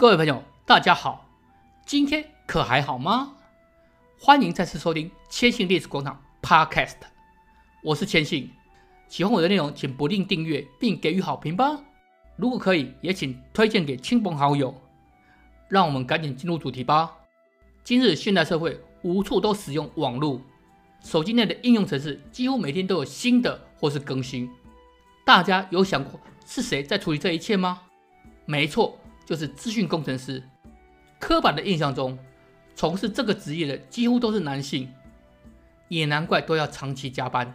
各位朋友，大家好，今天可还好吗？欢迎再次收听千信历史广场 Podcast，我是千信。喜欢我的内容，请不吝订阅并给予好评吧。如果可以，也请推荐给亲朋好友。让我们赶紧进入主题吧。今日现代社会无处都使用网络，手机内的应用程式几乎每天都有新的或是更新。大家有想过是谁在处理这一切吗？没错。就是资讯工程师。刻板的印象中，从事这个职业的几乎都是男性，也难怪都要长期加班。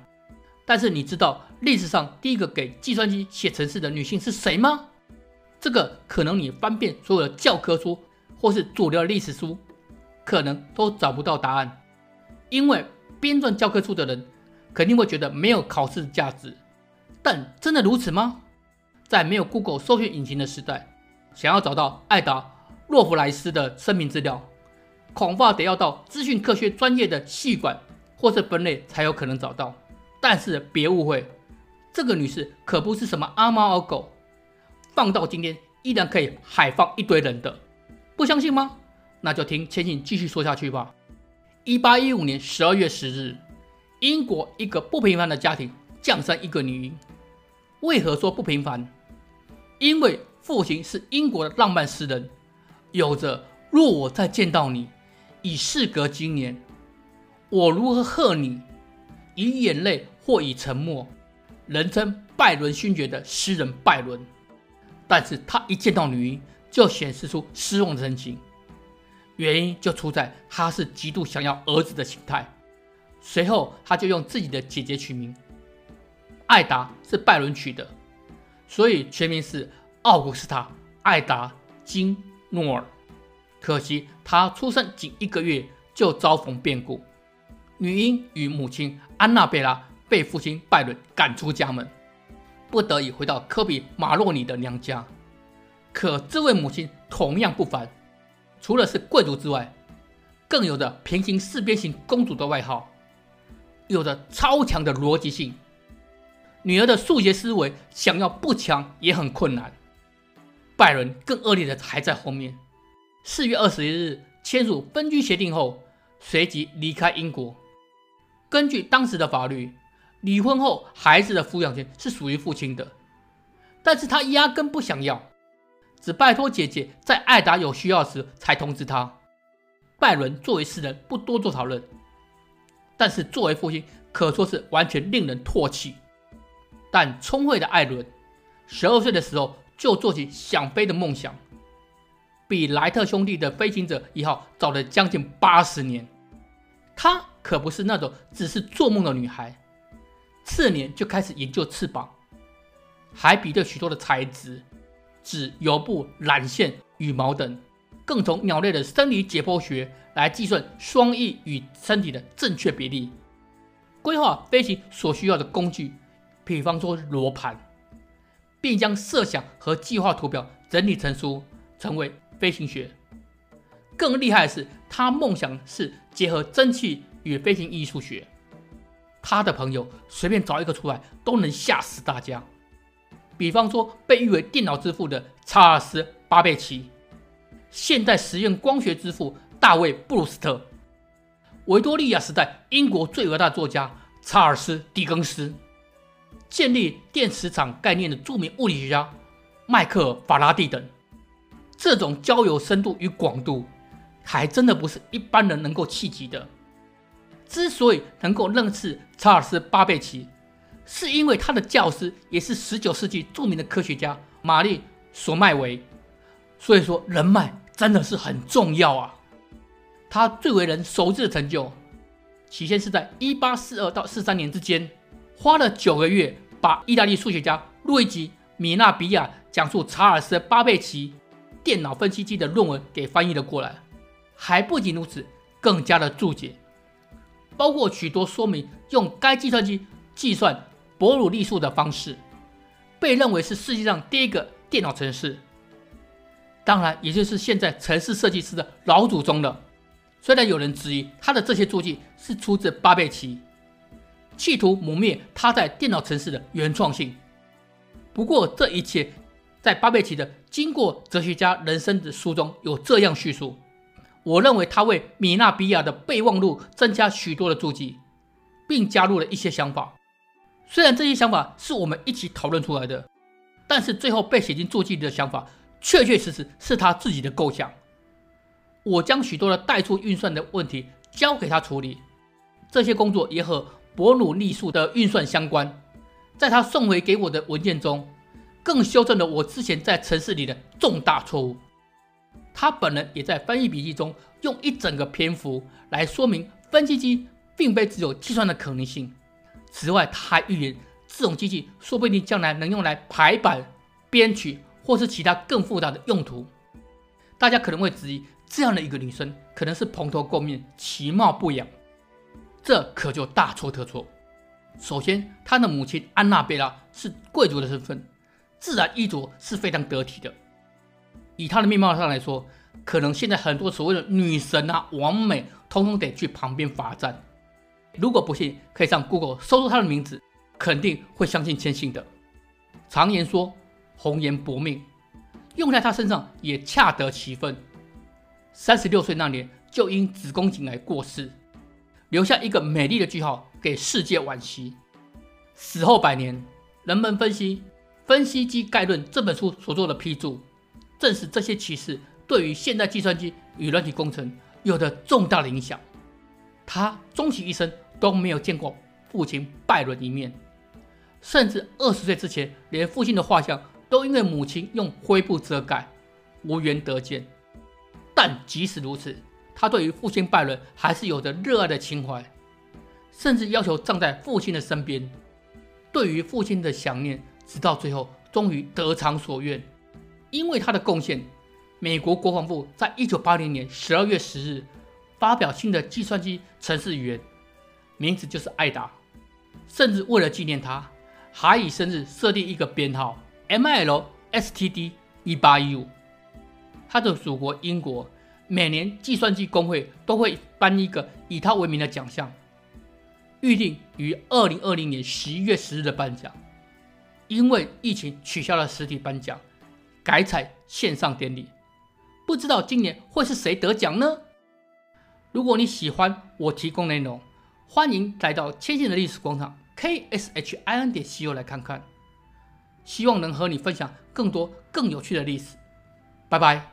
但是你知道历史上第一个给计算机写程式的女性是谁吗？这个可能你翻遍所有的教科书或是主流的历史书，可能都找不到答案。因为编撰教科书的人肯定会觉得没有考试的价值。但真的如此吗？在没有 Google 搜寻引擎的时代。想要找到艾达·洛弗莱斯的生平资料，恐怕得要到资讯科学专业的系馆或是分类才有可能找到。但是别误会，这个女士可不是什么阿猫阿狗，放到今天依然可以海放一堆人的。不相信吗？那就听千信继续说下去吧。一八一五年十二月十日，英国一个不平凡的家庭降生一个女婴。为何说不平凡？因为父亲是英国的浪漫诗人，有着“若我再见到你，已事隔经年，我如何贺你？以眼泪或以沉默”，人称拜伦勋爵的诗人拜伦。但是他一见到女婴，就显示出失望的神情，原因就出在他是极度想要儿子的心态。随后，他就用自己的姐姐取名，艾达是拜伦取的，所以全名是。奥古斯塔·艾达·金诺尔，可惜她出生仅一个月就遭逢变故，女婴与母亲安娜贝拉被父亲拜伦赶出家门，不得已回到科比马洛尼的娘家。可这位母亲同样不凡，除了是贵族之外，更有着平行四边形公主的外号，有着超强的逻辑性。女儿的数学思维想要不强也很困难。拜伦更恶劣的还在后面。四月二十一日签署分居协定后，随即离开英国。根据当时的法律，离婚后孩子的抚养权是属于父亲的，但是他压根不想要，只拜托姐姐在艾达有需要时才通知他。拜伦作为诗人不多做讨论，但是作为父亲可说是完全令人唾弃。但聪慧的艾伦，十二岁的时候。就做起想飞的梦想，比莱特兄弟的飞行者一号早了将近八十年。她可不是那种只是做梦的女孩，次年就开始研究翅膀，还比对许多的材质，指油布、缆线、羽毛等，更从鸟类的生理解剖学来计算双翼与身体的正确比例，规划飞行所需要的工具，比方说罗盘。并将设想和计划图表整理成书，成为飞行学。更厉害的是，他梦想是结合蒸汽与飞行艺术学。他的朋友随便找一个出来都能吓死大家。比方说，被誉为电脑之父的查尔斯·巴贝奇，现代实验光学之父大卫·布鲁斯特，维多利亚时代英国最伟大作家查尔斯·狄更斯。建立电磁场概念的著名物理学家迈克·法拉第等，这种交友深度与广度，还真的不是一般人能够企及的。之所以能够认识查尔斯·巴贝奇，是因为他的教师也是19世纪著名的科学家玛丽·索麦维。所以说，人脉真的是很重要啊。他最为人熟知的成就，起先是在1842到43年之间，花了九个月。把意大利数学家路易吉·米纳比亚讲述查尔斯·巴贝奇电脑分析机的论文给翻译了过来，还不仅如此，更加的注解，包括许多说明用该计算机计算伯努利数的方式，被认为是世界上第一个电脑城市，当然也就是现在城市设计师的老祖宗了。虽然有人质疑他的这些注记是出自巴贝奇。企图磨灭他在电脑城市的原创性。不过，这一切在巴贝奇的《经过哲学家人生》的书中有这样叙述。我认为他为米纳比亚的备忘录增加许多的注记，并加入了一些想法。虽然这些想法是我们一起讨论出来的，但是最后被写进注记里的想法，确确实实是他自己的构想。我将许多的代数运算的问题交给他处理，这些工作也和伯努利数的运算相关。在他送回给我的文件中，更修正了我之前在城市里的重大错误。他本人也在翻译笔记中用一整个篇幅来说明分析机并非只有计算的可能性。此外，他还预言这种机器说不定将来能用来排版、编曲或是其他更复杂的用途。大家可能会质疑，这样的一个女生可能是蓬头垢面、其貌不扬，这可就大错特错。首先，她的母亲安娜贝拉是贵族的身份，自然衣着是非常得体的。以她的面貌上来说，可能现在很多所谓的女神啊、王美，通通得去旁边罚站。如果不信，可以上 Google 搜搜她的名字，肯定会相信千信的。常言说红颜薄命，用在她身上也恰得其分。三十六岁那年就因子宫颈癌过世，留下一个美丽的句号给世界惋惜。死后百年，人们分析《分析机概论》这本书所做的批注。正是这些启示对于现代计算机与软体工程有着重大的影响。他终其一生都没有见过父亲拜伦一面，甚至二十岁之前，连父亲的画像都因为母亲用灰布遮盖，无缘得见。但即使如此，他对于父亲拜伦还是有着热爱的情怀，甚至要求葬在父亲的身边。对于父亲的想念，直到最后终于得偿所愿。因为他的贡献，美国国防部在一九八零年十二月十日发表新的计算机程式语言，名字就是艾达。甚至为了纪念他，还以生日设定一个编号 MLSTD 一八一五。他的祖国英国每年计算机工会都会颁一个以他为名的奖项，预定于二零二零年十一月十日的颁奖，因为疫情取消了实体颁奖。改采线上典礼，不知道今年会是谁得奖呢？如果你喜欢我提供内容，欢迎来到千信的历史广场 kshin 点 co 来看看，希望能和你分享更多更有趣的历史。拜拜。